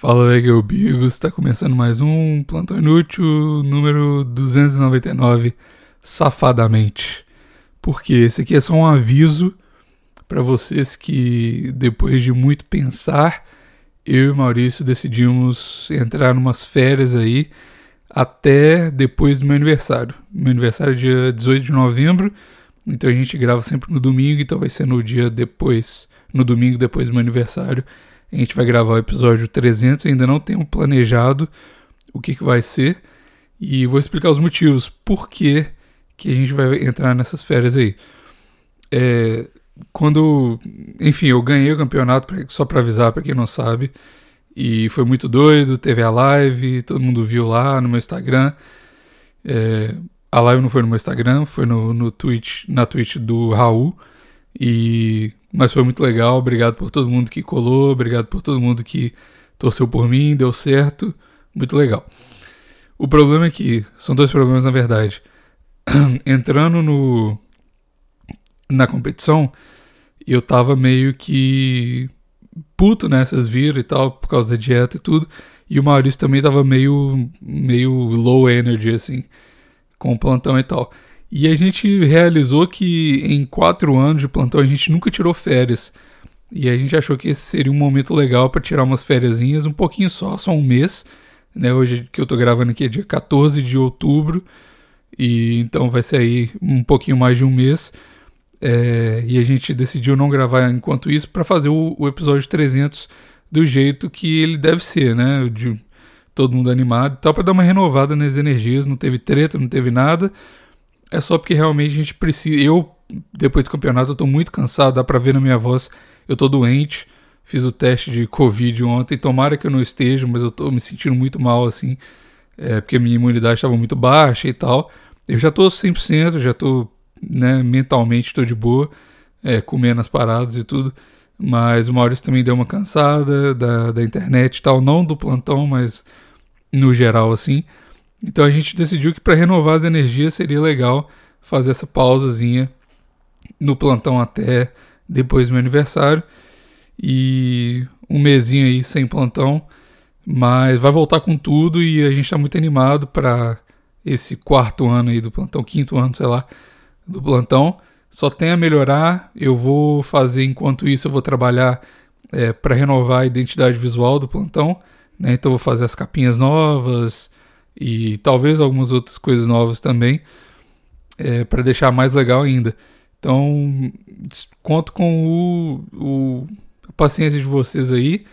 Fala o Bigos, está começando mais um Plantão Inútil número 299, safadamente. Porque esse aqui é só um aviso para vocês que depois de muito pensar, eu e Maurício decidimos entrar numas férias aí até depois do meu aniversário. Meu aniversário é dia 18 de novembro, então a gente grava sempre no domingo, então vai ser no dia depois, no domingo depois do meu aniversário a gente vai gravar o episódio 300, ainda não tenho planejado o que, que vai ser. E vou explicar os motivos por que, a gente vai entrar nessas férias aí. É, quando, enfim, eu ganhei o campeonato, só para avisar para quem não sabe, e foi muito doido. Teve a live, todo mundo viu lá no meu Instagram. É, a live não foi no meu Instagram, foi no, no Twitch, na Twitch do Raul. E mas foi muito legal. Obrigado por todo mundo que colou, obrigado por todo mundo que torceu por mim, deu certo. Muito legal. O problema é que são dois problemas na verdade. Entrando no na competição, eu tava meio que puto né, viram e tal por causa da dieta e tudo. E o Maurício também tava meio meio low energy assim, com o plantão e tal. E a gente realizou que em quatro anos de plantão a gente nunca tirou férias. E a gente achou que esse seria um momento legal para tirar umas férias, um pouquinho só, só um mês. Né? Hoje que eu tô gravando aqui é dia 14 de outubro. E então vai ser aí um pouquinho mais de um mês. É, e a gente decidiu não gravar enquanto isso para fazer o, o, episódio 300 do jeito que ele deve ser, né? De todo mundo animado e tal, para dar uma renovada nas energias. Não teve treta, não teve nada é só porque realmente a gente precisa. Eu, depois do campeonato, eu tô muito cansado, dá pra ver na minha voz, eu tô doente. Fiz o teste de Covid ontem, tomara que eu não esteja, mas eu tô me sentindo muito mal, assim, é, porque a minha imunidade estava muito baixa e tal. Eu já tô 100%, já tô, né, mentalmente tô de boa, é, comendo as paradas e tudo. Mas o Maurício também deu uma cansada da, da internet e tal, não do plantão, mas no geral, assim. Então a gente decidiu que para renovar as energias seria legal fazer essa pausazinha no plantão até depois do meu aniversário e um mesinho aí sem plantão, mas vai voltar com tudo e a gente está muito animado para esse quarto ano aí do plantão, quinto ano, sei lá, do plantão. Só tem a melhorar. Eu vou fazer enquanto isso, eu vou trabalhar é, para renovar a identidade visual do plantão. Né? Então vou fazer as capinhas novas, e talvez algumas outras coisas novas também é, para deixar mais legal ainda. Então, conto com o, o, a paciência de vocês aí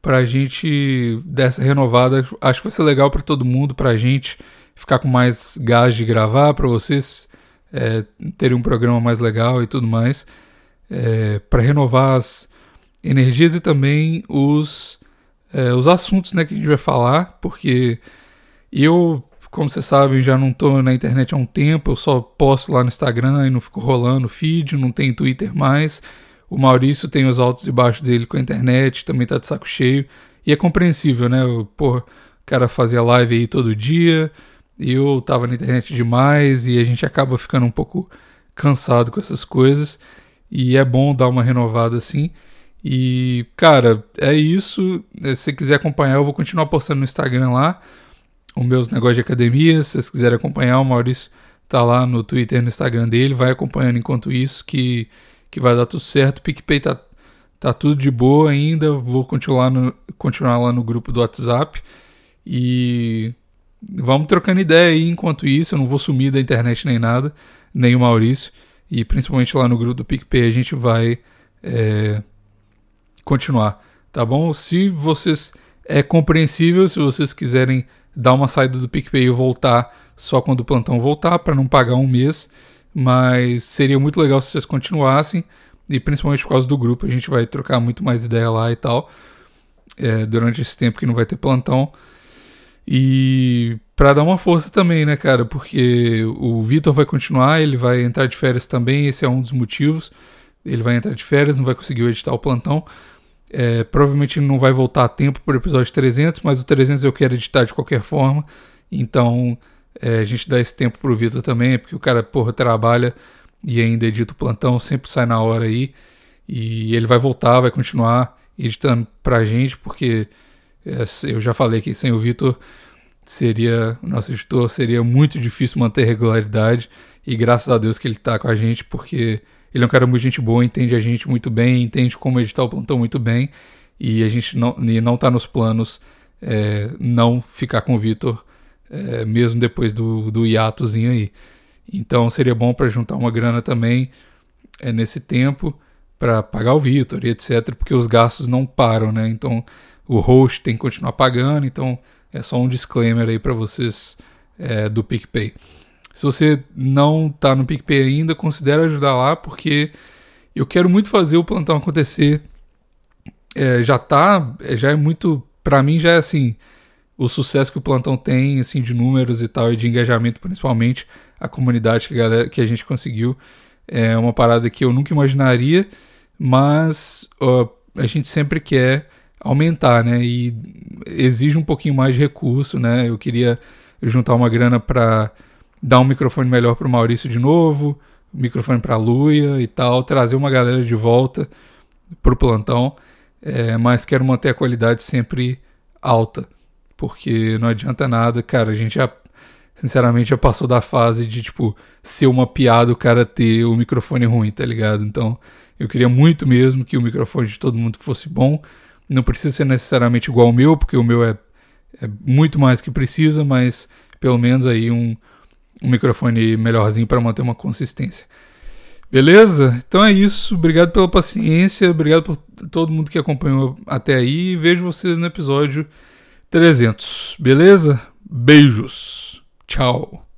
para a gente dessa renovada. Acho que vai ser legal para todo mundo, para a gente ficar com mais gás de gravar, para vocês é, terem um programa mais legal e tudo mais, é, para renovar as energias e também os, é, os assuntos né, que a gente vai falar, porque eu, como vocês sabem, já não estou na internet há um tempo, eu só posto lá no Instagram e não fico rolando feed, não tem Twitter mais. O Maurício tem os altos e baixos dele com a internet, também tá de saco cheio. E é compreensível, né? Porra, o cara fazia live aí todo dia, eu tava na internet demais e a gente acaba ficando um pouco cansado com essas coisas. E é bom dar uma renovada assim. E, cara, é isso. Se você quiser acompanhar, eu vou continuar postando no Instagram lá os meus negócios de academia. Se vocês quiserem acompanhar, o Maurício tá lá no Twitter no Instagram dele. Vai acompanhando enquanto isso, que, que vai dar tudo certo. PicPay tá, tá tudo de boa ainda. Vou continuar, no, continuar lá no grupo do WhatsApp. E vamos trocando ideia aí enquanto isso. Eu não vou sumir da internet nem nada, nem o Maurício. E principalmente lá no grupo do PicPay a gente vai é, continuar, tá bom? Se vocês. É compreensível se vocês quiserem dar uma saída do PicPay e voltar só quando o plantão voltar, para não pagar um mês. Mas seria muito legal se vocês continuassem, e principalmente por causa do grupo, a gente vai trocar muito mais ideia lá e tal, é, durante esse tempo que não vai ter plantão. E para dar uma força também, né, cara? Porque o Vitor vai continuar, ele vai entrar de férias também, esse é um dos motivos. Ele vai entrar de férias, não vai conseguir editar o plantão. É, provavelmente não vai voltar a tempo para o episódio 300, mas o 300 eu quero editar de qualquer forma. Então é, a gente dá esse tempo pro Vitor também, porque o cara, porra, trabalha e ainda edita o plantão, sempre sai na hora aí. E ele vai voltar, vai continuar editando pra gente, porque É, eu já falei que sem o Vitor seria, o nosso editor, seria muito difícil manter regularidade. E graças a Deus que ele está com a gente, porque ele é um cara muito gente boa, entende a gente muito bem, entende como editar o plantão muito bem. E a gente não, e não tá nos planos é, não ficar com o Vitor, é, mesmo depois do, do hiatozinho aí. Então seria bom para juntar uma grana também é, nesse tempo para pagar o Vitor e etc, porque os gastos não param, né? Então o host tem que continuar pagando, então é só um disclaimer aí para vocês é, do PicPay. Se você não está no PicPay ainda, considere ajudar lá, porque eu quero muito fazer o plantão acontecer. É, já tá, é, já é muito, para mim já é assim, o sucesso que o plantão tem, assim, de números e tal, e de engajamento principalmente, a comunidade que a, galera, que a gente conseguiu, é uma parada que eu nunca imaginaria, mas ó, a gente sempre quer aumentar, né? E exige um pouquinho mais de recurso, né? Eu queria juntar uma grana para dar um microfone melhor para o Maurício de novo, microfone para a Luia e tal, trazer uma galera de volta para o plantão, é, mas quero manter a qualidade sempre alta, porque não adianta nada, cara, a gente já, sinceramente, já passou da fase de, tipo, ser uma piada o cara ter o microfone ruim, tá ligado? Então, eu queria muito mesmo que o microfone de todo mundo fosse bom, não precisa ser necessariamente igual ao meu, porque o meu é, é muito mais que precisa, mas pelo menos aí um, um microfone melhorzinho para manter uma consistência. Beleza? Então é isso. Obrigado pela paciência. Obrigado por todo mundo que acompanhou até aí. Vejo vocês no episódio 300. Beleza? Beijos. Tchau.